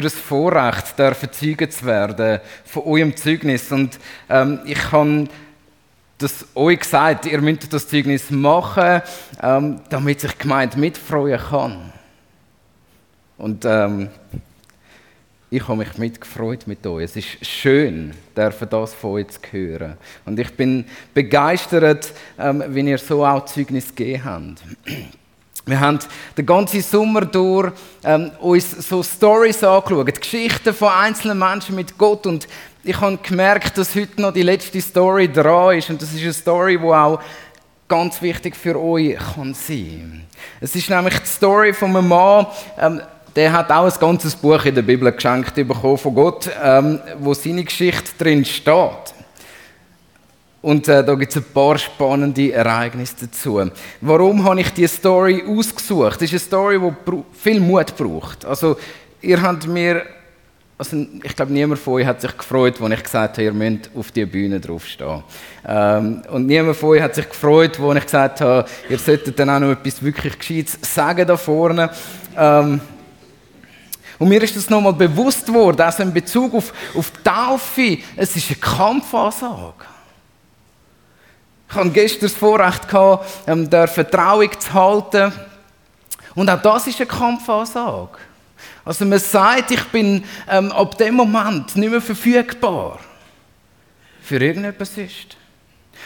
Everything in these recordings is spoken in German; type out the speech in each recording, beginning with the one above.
für ein Vorrecht, dürfen Zeugen zu werden von eurem Zeugnis. Und ähm, ich habe das euch gesagt, ihr müsst das Zeugnis machen, ähm, damit sich die Gemeinde mitfreuen kann. Und ähm, ich habe mich mitgefreut mit euch. Es ist schön, dürfen das von euch zu hören. Und ich bin begeistert, ähm, wenn ihr so auch Zeugnis gegeben habt. Wir haben den ganzen Sommer durch ähm, uns so Stories angeschaut, Geschichten von einzelnen Menschen mit Gott. Und ich habe gemerkt, dass heute noch die letzte Story dran ist. Und das ist eine Story, die auch ganz wichtig für euch kann sein. Es ist nämlich die Story von einem Mann, ähm, der hat auch ein ganzes Buch in der Bibel geschenkt bekommen von Gott, ähm, wo seine Geschichte drin steht. Und äh, da gibt es ein paar spannende Ereignisse dazu. Warum habe ich diese Story ausgesucht? Das ist eine Story, die viel Mut braucht. Also, ihr habt mir, also ich glaube, niemand von euch hat sich gefreut, als ich gesagt habe, ihr müsst auf die Bühne draufstehen. Ähm, und niemand von euch hat sich gefreut, als ich gesagt habe, ihr solltet dann auch noch etwas wirklich Gescheites sagen da vorne. Ähm, und mir ist das nochmal bewusst worden, also in Bezug auf, auf Taufe, es ist eine Kampfansage. Ich hatte gestern das Vorrecht, gehabt, ähm, der Vertrauung zu halten. Und auch das ist eine Kampfansage. Also man sagt, ich bin ähm, ab dem Moment nicht mehr verfügbar für irgendetwas ist.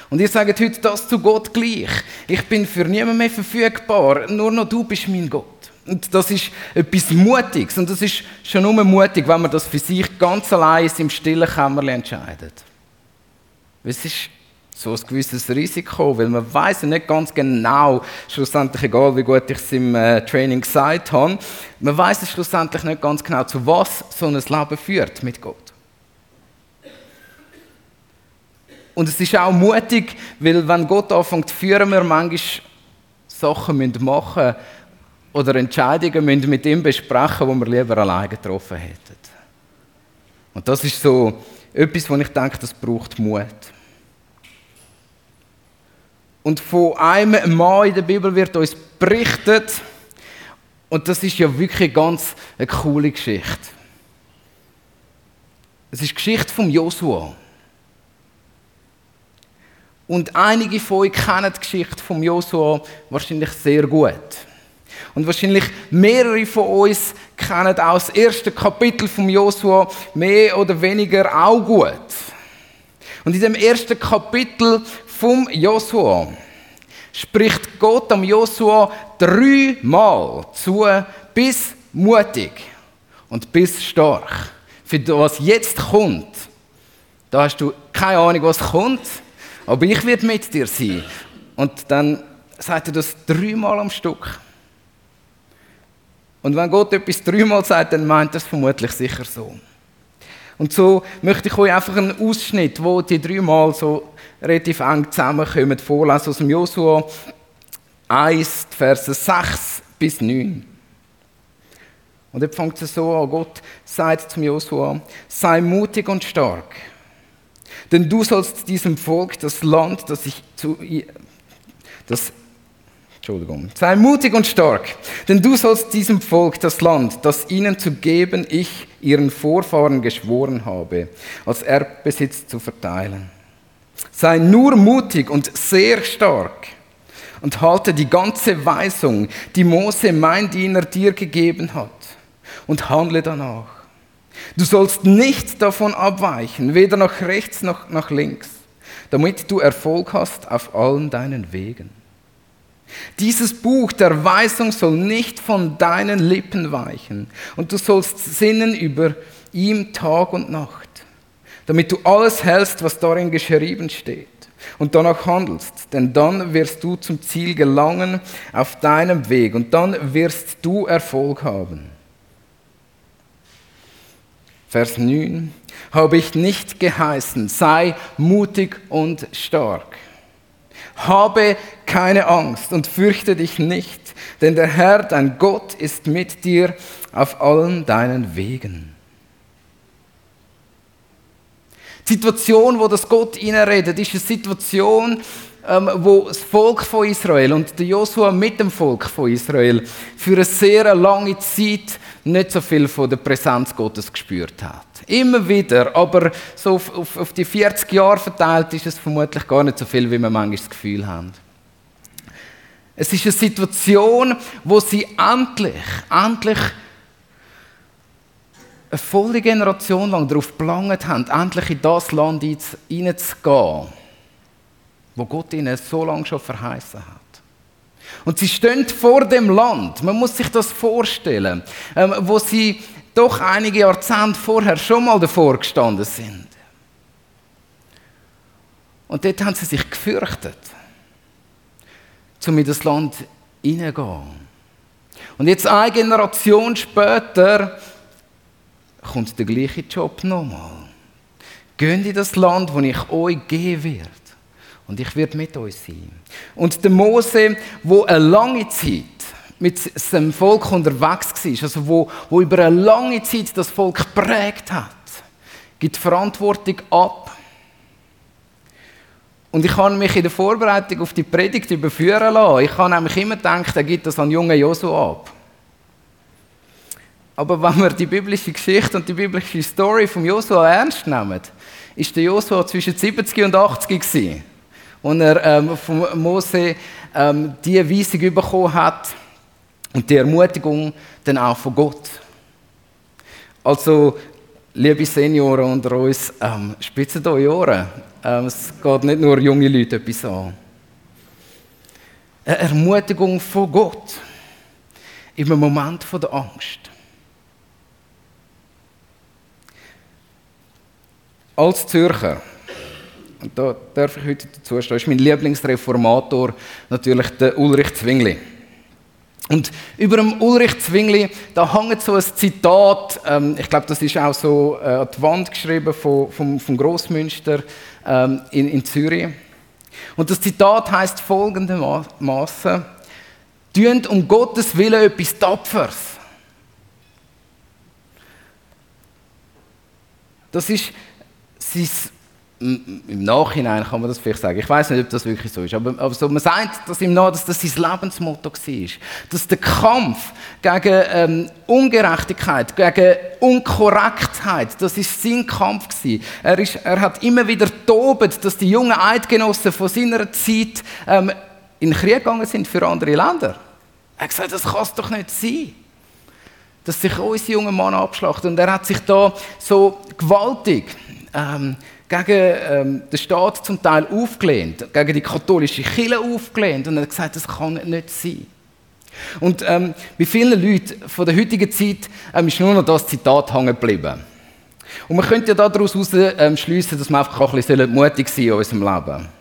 Und ihr sagt heute das zu Gott gleich. Ich bin für niemanden mehr verfügbar, nur noch du bist mein Gott. Und das ist etwas Mutiges. Und das ist schon nur mutig, wenn man das für sich ganz allein im stillen Kämmerchen entscheidet. Es ist so ein gewisses Risiko, weil man weiß ja nicht ganz genau, schlussendlich egal wie gut ich es im äh, Training gesagt habe, man weiß es schlussendlich nicht ganz genau, zu was so ein Leben führt mit Gott. Und es ist auch mutig, weil wenn Gott anfängt zu führen, wir manchmal Sachen machen oder Entscheidungen müssen mit ihm besprechen, die wir lieber alleine getroffen hätten. Und das ist so etwas, wo ich denke, das braucht Mut. Und von einem Mann in der Bibel wird uns berichtet, und das ist ja wirklich ganz eine coole Geschichte. Es ist die Geschichte von Josua. Und einige von euch kennen die Geschichte von Josua wahrscheinlich sehr gut. Und wahrscheinlich mehrere von uns kennen auch das erste Kapitel von Josua mehr oder weniger auch gut. Und in dem ersten Kapitel vom Josua spricht Gott am Josua dreimal zu, bis mutig und bis stark. Für was jetzt kommt, da hast du keine Ahnung, was kommt, aber ich werde mit dir sein. Und dann sagt er das dreimal am Stück. Und wenn Gott etwas dreimal sagt, dann meint er es vermutlich sicher so. Und so möchte ich euch einfach einen Ausschnitt, wo die dreimal so relativ eng zusammenkommen, vorlesen aus dem Josua 1, Verse 6 bis 9. Und jetzt fängt es so an, Gott sagt zum Josua, sei mutig und stark, denn du sollst diesem Volk das Land, das ich zu, das Entschuldigung. Sei mutig und stark, denn du sollst diesem Volk das Land, das ihnen zu geben ich ihren Vorfahren geschworen habe, als Erbbesitz zu verteilen. Sei nur mutig und sehr stark und halte die ganze Weisung, die Mose, mein Diener, dir gegeben hat, und handle danach. Du sollst nicht davon abweichen, weder nach rechts noch nach links, damit du Erfolg hast auf allen deinen Wegen. Dieses Buch der Weisung soll nicht von deinen Lippen weichen und du sollst sinnen über ihm Tag und Nacht, damit du alles hältst, was darin geschrieben steht und danach handelst, denn dann wirst du zum Ziel gelangen auf deinem Weg und dann wirst du Erfolg haben. Vers 9, habe ich nicht geheißen, sei mutig und stark. Habe keine Angst und fürchte dich nicht, denn der Herr, dein Gott, ist mit dir auf allen deinen Wegen. Die Situation, wo das Gott redet, ist eine Situation, ähm, wo das Volk von Israel und der Josua mit dem Volk von Israel für eine sehr lange Zeit nicht so viel von der Präsenz Gottes gespürt hat. Immer wieder, aber so auf, auf, auf die 40 Jahre verteilt ist es vermutlich gar nicht so viel, wie wir manchmal das Gefühl haben. Es ist eine Situation, wo sie endlich, endlich eine volle Generation lang darauf geplant haben, endlich in das Land hineinzugehen, wo Gott ihnen so lange schon verheißen hat. Und sie stehen vor dem Land, man muss sich das vorstellen, ähm, wo sie doch einige Jahrzehnte vorher schon mal davor gestanden sind. Und dort haben sie sich gefürchtet um in das Land hineingehen. Und jetzt eine Generation später kommt der gleiche Job nochmal. Geht in das Land, wo ich euch geben werde. Und ich werde mit euch sein. Und der Mose, wo eine lange Zeit mit seinem Volk unterwegs war, also wo, wo über eine lange Zeit das Volk geprägt hat, gibt Verantwortung ab und ich habe mich in der Vorbereitung auf die Predigt überführen lassen. Ich habe nämlich immer gedacht, er gibt das an jungen Josu ab. Aber wenn wir die biblische Geschichte und die biblische Story von Josua ernst nehmen, ist der Josua zwischen 70 und 80 gewesen, und er ähm, von Mose ähm, die Weisung bekommen hat und die Ermutigung dann auch von Gott. Also liebe Senioren unter uns, ähm, spitzen euch Ohren. Ähm, es geht nicht nur junge Leute etwas an. Eine Ermutigung von Gott im Moment der Angst. Als Zürcher, und da darf ich heute dazu stehen, ist mein Lieblingsreformator natürlich der Ulrich Zwingli. Und über dem Ulrich Zwingli, da hängt so ein Zitat, ähm, ich glaube, das ist auch so äh, an die Wand geschrieben von, vom, vom Grossmünster ähm, in, in Zürich. Und das Zitat heißt folgendermaßen: Tönt um Gottes Willen etwas Tapfers. Das ist sein im Nachhinein kann man das vielleicht sagen. Ich weiß nicht, ob das wirklich so ist, aber, aber so, man sagt dass ihm nach, dass das sein Lebensmotto war. Dass der Kampf gegen ähm, Ungerechtigkeit, gegen Unkorrektheit, das ist sein Kampf gewesen. Er, ist, er hat immer wieder tobet, dass die jungen Eidgenossen von seiner Zeit ähm, in den Krieg gegangen sind für andere Länder. Er hat gesagt, das kann es doch nicht sein dass sich unsere jungen Mann abschlachten. Und er hat sich da so gewaltig ähm, gegen ähm, den Staat zum Teil aufgelehnt, gegen die katholische Kirche aufgelehnt und er hat gesagt, das kann nicht sein. Und ähm, bei vielen Leuten von der heutigen Zeit ähm, ist nur noch das Zitat hängen geblieben. Und man könnte ja daraus ähm, schließen, dass wir einfach ein bisschen mutig sein in unserem Leben.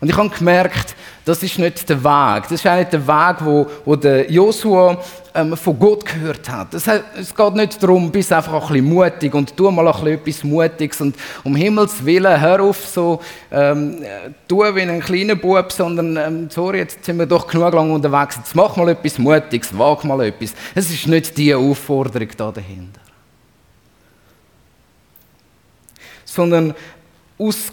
Und ich habe gemerkt, das ist nicht der Weg. Das ist auch nicht der Weg, wo, wo der Joshua ähm, von Gott gehört hat. Das heißt. Es geht nicht darum, bist einfach ein bisschen mutig und tu mal ein bisschen etwas Mutiges und um Himmels Willen, hör auf so, ähm, tu wie ein kleiner Bub, sondern, ähm, sorry, jetzt sind wir doch genug lang unterwegs, jetzt mach mal etwas Mutiges, wag mal etwas. Es ist nicht die Aufforderung da dahinter. Sondern aus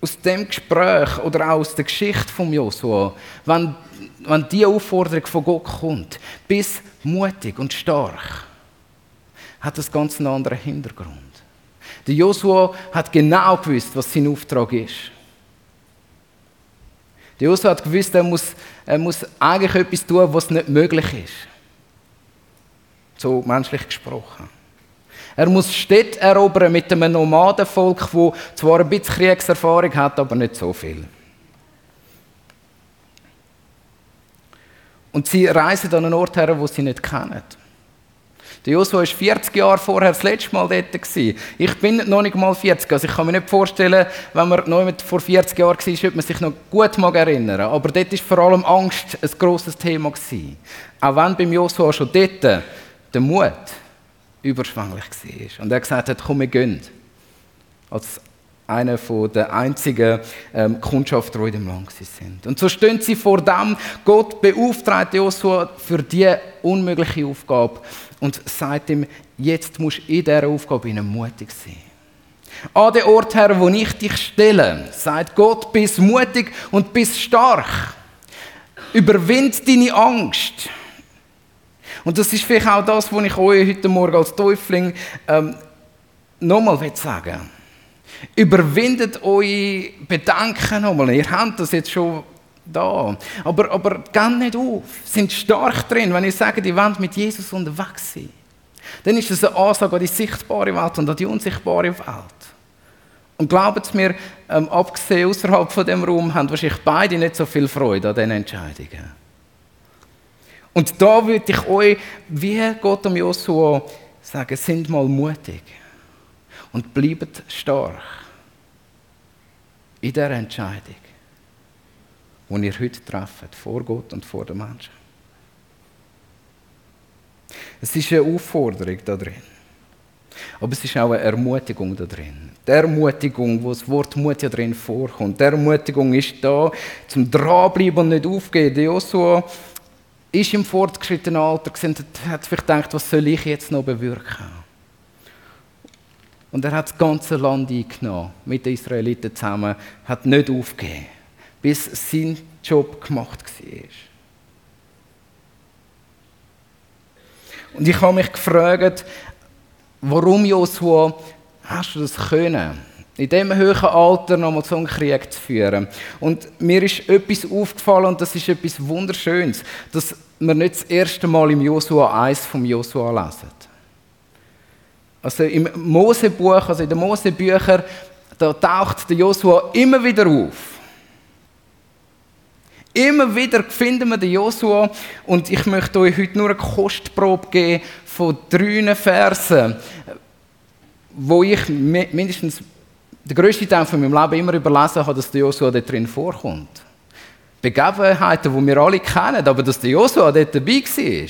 aus dem Gespräch oder auch aus der Geschichte von Josua, wenn, wenn die Aufforderung von Gott kommt, bis mutig und stark, hat das ganz einen anderen Hintergrund. Der Josua hat genau gewusst, was sein Auftrag ist. Der Josua hat gewusst, er muss, er muss eigentlich etwas tun, was nicht möglich ist. So menschlich gesprochen. Er muss Städte erobern mit einem Nomadenvolk, das zwar ein bisschen Kriegserfahrung hat, aber nicht so viel. Und sie reisen an einen Ort her, wo sie nicht kennen. Der Joshua war 40 Jahre vorher das letzte Mal dort. Ich bin noch nicht mal 40. Also ich kann mir nicht vorstellen, wenn man noch vor 40 Jahren war, würde man sich noch gut erinnern. Aber dort war vor allem Angst ein grosses Thema. Auch wenn beim Joshua schon dort der Mut überschwänglich war. Und er gesagt hat, komm, wir gehen. Als einer der einzigen ähm, Kundschafter, die in dem Land sind. Und so stehen sie vor dem, Gott beauftragt Joshua für diese unmögliche Aufgabe und sagt ihm, jetzt musst du in dieser Aufgabe mutig sein. An den Ort her, wo ich dich stelle, sagt Gott, bist mutig und bist stark. Überwind deine Angst. Und das ist vielleicht auch das, was ich euch heute Morgen als Täufling ähm, nochmal sagen Überwindet eure Bedenken nochmal. Ihr habt das jetzt schon da. Aber, aber geht nicht auf. Sind stark drin, wenn ihr sagt, ihr wollt mit Jesus unterwegs sein. Dann ist das eine Ansage an die sichtbare Welt und an die unsichtbare Welt. Und glaubt mir, ähm, abgesehen außerhalb von dem Raum, haben wahrscheinlich beide nicht so viel Freude an diesen Entscheidungen. Und da würde ich euch, wie Gott um Joshua sagen, sind mal mutig und bleibt stark in der Entscheidung, die ihr heute trefft, vor Gott und vor den Menschen. Es ist eine Aufforderung da drin. Aber es ist auch eine Ermutigung da drin. Die Ermutigung, wo das Wort Mut ja drin vorkommt. Die Ermutigung ist da, zum dranbleiben und nicht aufgeben. Joshua ist im fortgeschrittenen Alter und hat vielleicht gedacht, was soll ich jetzt noch bewirken? Und er hat das ganze Land eingenommen, mit den Israeliten zusammen, hat nicht aufgegeben, bis sein Job gemacht war. Und ich habe mich gefragt, warum Joshua hast du das können? In diesem hohen Alter nochmal so einen Krieg zu führen. Und mir ist etwas aufgefallen und das ist etwas Wunderschönes, dass wir nicht das erste Mal im Josua 1 vom Josua lesen. Also im Mosebuch, also in den Mosebüchern, da taucht der Josua immer wieder auf. Immer wieder finden wir den Josua und ich möchte euch heute nur eine Kostprobe geben von drei Versen, wo ich mindestens den grössten Teil von meinem Leben immer überlesen habe, dass der Josua dort drin vorkommt. Begebenheiten, die wir alle kennen, aber dass der Josua dort dabei war.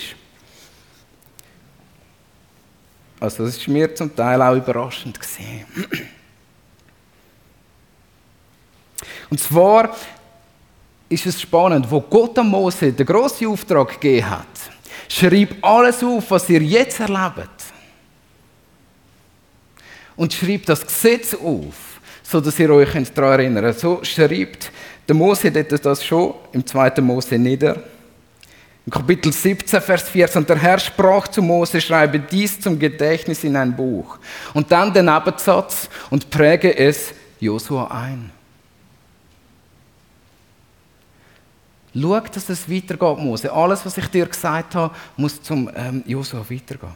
Also das ist mir zum Teil auch überraschend. Und zwar ist es spannend, wo Gott am Mose den grossen Auftrag gegeben hat. Schreib alles auf, was ihr jetzt erlebt. Und schreibt das Gesetz auf, so dass ihr euch daran erinnern könnt. So schreibt der Mose das schon im 2. Mose nieder. Im Kapitel 17, Vers 14, und der Herr sprach zu Mose, schreibe dies zum Gedächtnis in ein Buch. Und dann den Nebensatz und präge es Josua ein. Schau, dass es weitergeht, Mose. Alles, was ich dir gesagt habe, muss zum ähm, Josua weitergehen.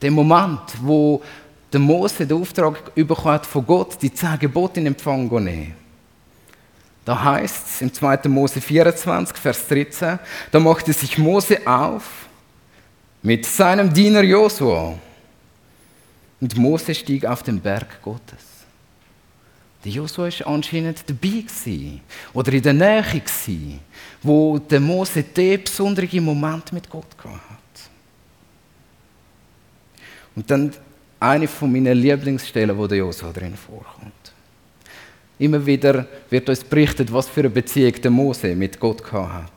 Der Moment, wo der Mose den Auftrag bekommen hat von Gott, die zehn Gebote in Empfang zu nehmen. Da heißt es im 2. Mose 24, Vers 13, da machte sich Mose auf mit seinem Diener Josua. Und Mose stieg auf den Berg Gottes. Der Josua war anscheinend dabei gewesen, oder in der Nähe, gewesen, wo der Mose den besonderen Moment mit Gott hat. Und dann eine von meinen Lieblingsstellen, wo der Josua drin vorkommt. Immer wieder wird uns berichtet, was für eine Beziehung der Mose mit Gott hat.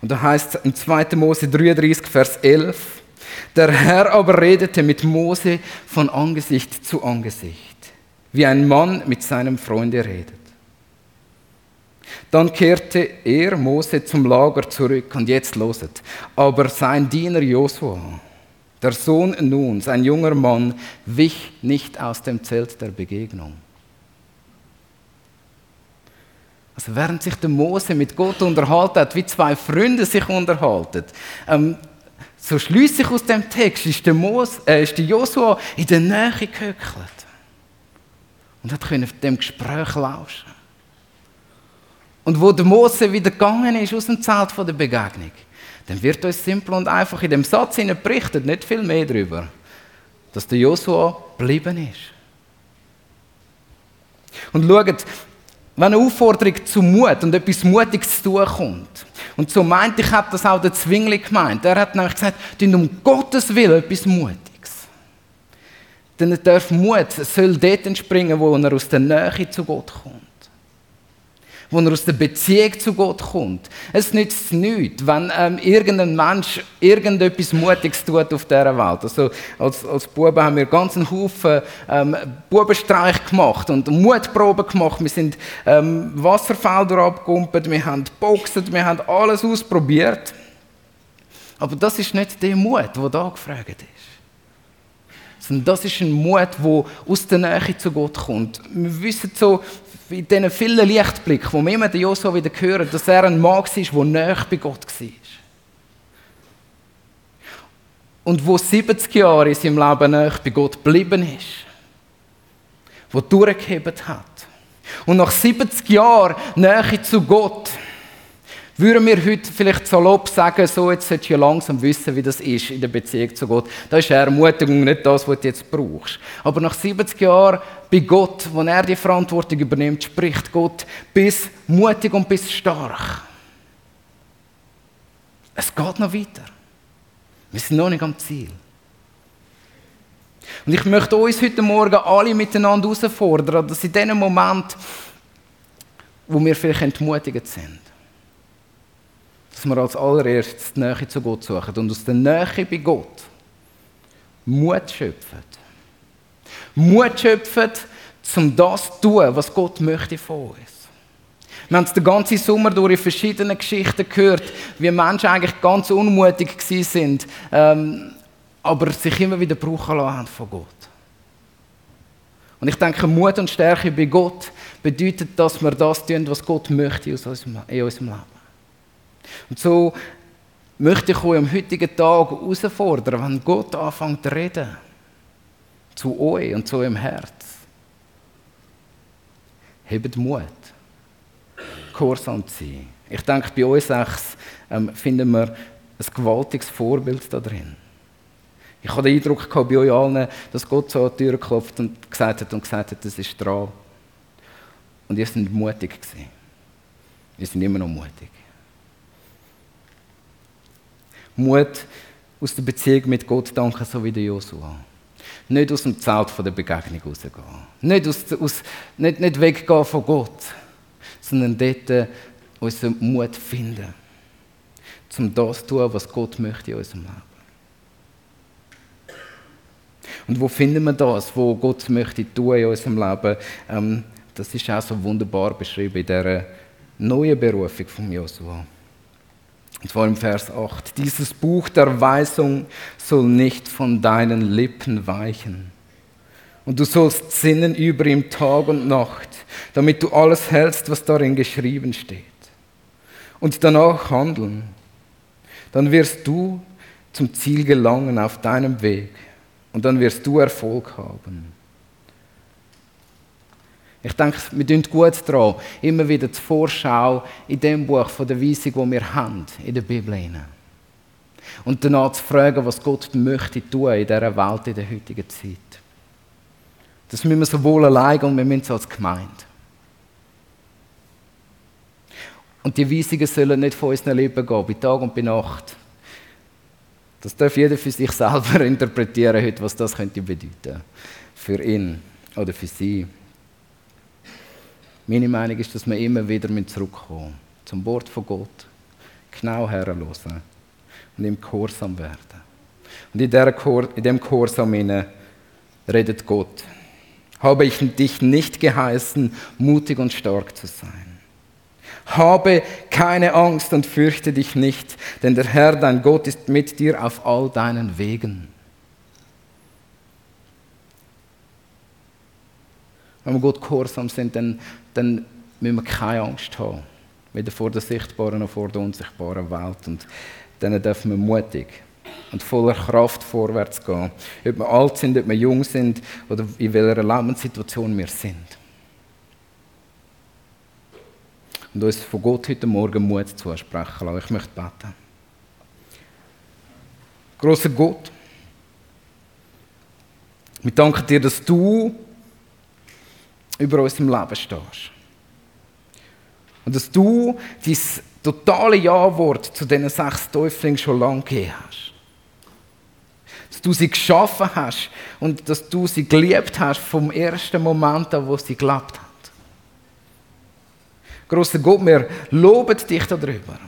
Und da heißt es im 2. Mose 33, Vers 11, der Herr aber redete mit Mose von Angesicht zu Angesicht wie ein Mann mit seinem Freunde redet. Dann kehrte er, Mose, zum Lager zurück und jetzt loset. Aber sein Diener Josua, der Sohn Nun, ein junger Mann, wich nicht aus dem Zelt der Begegnung. Also während sich der Mose mit Gott unterhalten hat, wie zwei Freunde sich unterhalten, ähm, so schließlich aus dem Text ist der, Mose, äh, der Josua in der Nähe gehöckelt und hat dem Gespräch lauschen. Und wo der Mose wieder gegangen ist aus dem Zelt der Begegnung, dann wird uns simpel und einfach in dem Satz berichtet, nicht viel mehr darüber, dass der Josua geblieben ist. Und schaut, wenn eine Aufforderung zu Mut und etwas Mutiges zu tun kommt, und so meint ich, hat das auch der Zwingli gemeint. Er hat nämlich gesagt, um Gottes Willen etwas Mut dann darf Mut soll dort entspringen, wo er aus der Nähe zu Gott kommt. Wo er aus der Beziehung zu Gott kommt. Es nützt nichts, wenn ähm, irgendein Mensch irgendetwas Mutiges tut auf dieser Welt. Also als, als Buben haben wir ganz einen Haufen ähm, Bubenstreich gemacht und Mutproben gemacht. Wir sind ähm, Wasserfelder abgekumpelt, wir haben geboxt, wir haben alles ausprobiert. Aber das ist nicht der Mut, der da gefragt ist. Sondern das ist ein Mut, der aus der Nähe zu Gott kommt. Wir wissen so, in diesen vielen Lichtblicken, wo wir immer den Josua wieder hören, dass er ein Mann war, der näher bei Gott war. Und wo 70 Jahre in seinem Leben näher bei Gott geblieben ist. Wo durchgehebt hat. Und nach 70 Jahren Nähe zu Gott, würden wir heute vielleicht salopp sagen, so, jetzt solltest du langsam wissen, wie das ist in der Beziehung zu Gott. Das ist eine Ermutigung, nicht das, was du jetzt brauchst. Aber nach 70 Jahren bei Gott, wo er die Verantwortung übernimmt, spricht Gott bis mutig und bis stark. Es geht noch weiter. Wir sind noch nicht am Ziel. Und ich möchte uns heute Morgen alle miteinander herausfordern, dass in dem Moment, wo wir vielleicht entmutigt sind, dass wir als allererstes die Nähe zu Gott suchen und aus der Nähe bei Gott Mut schöpfen. Mut schöpfen, um das zu tun, was Gott möchte von uns. Wir haben es den ganzen Sommer durch in verschiedenen Geschichten gehört, wie Menschen eigentlich ganz unmutig sind, ähm, aber sich immer wieder brauchen lassen von Gott. Und ich denke, Mut und Stärke bei Gott bedeutet, dass wir das tun, was Gott möchte in unserem Leben. Und so möchte ich euch am heutigen Tag herausfordern, wenn Gott anfängt zu reden, zu euch und zu eurem Herz. Hebt Mut, gehorsam zu sein. Ich denke, bei uns sechs ähm, finden wir ein gewaltiges Vorbild da drin. Ich habe den Eindruck gehabt, bei euch allen, dass Gott so an die Tür klopft und gesagt hat und gesagt hat, das ist dran. Und ihr seid mutig gewesen. Wir sind immer noch mutig. Mut aus der Beziehung mit Gott danken, so wie der Josua. Nicht aus dem Zelt der Begegnung rausgehen. Nicht, aus, aus, nicht, nicht weggehen von Gott, sondern dort unseren Mut finden, um das zu tun, was Gott möchte in unserem Leben. Und wo finden wir das, wo Gott möchte tun in unserem Leben? Ähm, das ist auch so wunderbar beschrieben in dieser neuen Berufung von Josua. Und zwar im Vers 8. Dieses Buch der Weisung soll nicht von deinen Lippen weichen. Und du sollst sinnen über ihm Tag und Nacht, damit du alles hältst, was darin geschrieben steht. Und danach handeln. Dann wirst du zum Ziel gelangen auf deinem Weg. Und dann wirst du Erfolg haben. Ich denke, wir tun gut daran, immer wieder die Vorschau in dem Buch von der Weisung, wo wir haben, in der Bibel hinein. Und danach zu fragen, was Gott möchte tun in dieser Welt, in der heutigen Zeit. Das müssen wir sowohl allein und wir müssen es als Gemeinde. Und die Weisungen sollen nicht von unseren Lippen gehen, bei Tag und bei Nacht. Das darf jeder für sich selber interpretieren, heute, was das könnte bedeuten. Für ihn oder für sie. Meine Meinung ist, dass wir immer wieder zurückkommen zum Wort von Gott, genau herhören und im Gehorsam werden. Und in, diesem Gehorsam redet Gott. Habe ich dich nicht geheißen, mutig und stark zu sein? Habe keine Angst und fürchte dich nicht, denn der Herr, dein Gott, ist mit dir auf all deinen Wegen. Wenn wir Gott gehorsam sind, dann dann müssen wir keine Angst haben. Weder vor der sichtbaren noch vor der unsichtbaren Welt. Und dann dürfen wir mutig und voller Kraft vorwärts gehen. Ob wir alt sind, ob wir jung sind oder in welcher Lebenssituation wir sind. Und uns von Gott heute Morgen Mut zusprechen lassen. Ich möchte beten. Großer Gott, wir danken dir, dass du über unserem Leben stehst. Und dass du dein totale Ja-Wort zu diesen sechs Täuflingen schon lange gegeben hast. Dass du sie geschaffen hast und dass du sie geliebt hast vom ersten Moment an, wo sie gelebt hat. Großer Gott, wir loben dich darüber.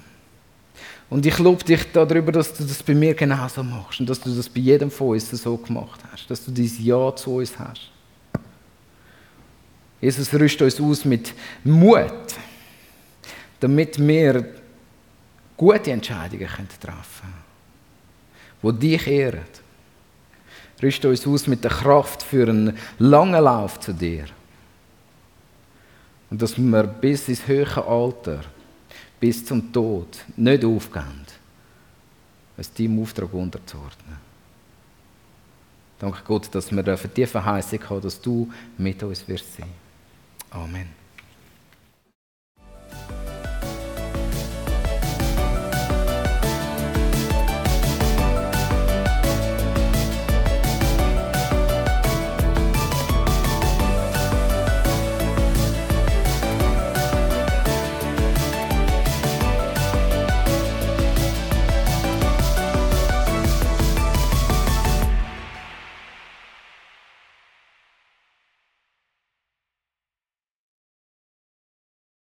Und ich lobe dich darüber, dass du das bei mir genauso machst und dass du das bei jedem von uns so gemacht hast, dass du dieses Ja zu uns hast. Jesus rüstet uns aus mit Mut, damit wir gute Entscheidungen treffen können, die dich ehren. Rüste uns aus mit der Kraft für einen langen Lauf zu dir. Und dass wir bis ins höhere Alter, bis zum Tod, nicht aufgeben, es deinem Auftrag unterzuordnen. Danke Gott, dass wir die Verheißung haben, dass du mit uns wirst sein. Amen.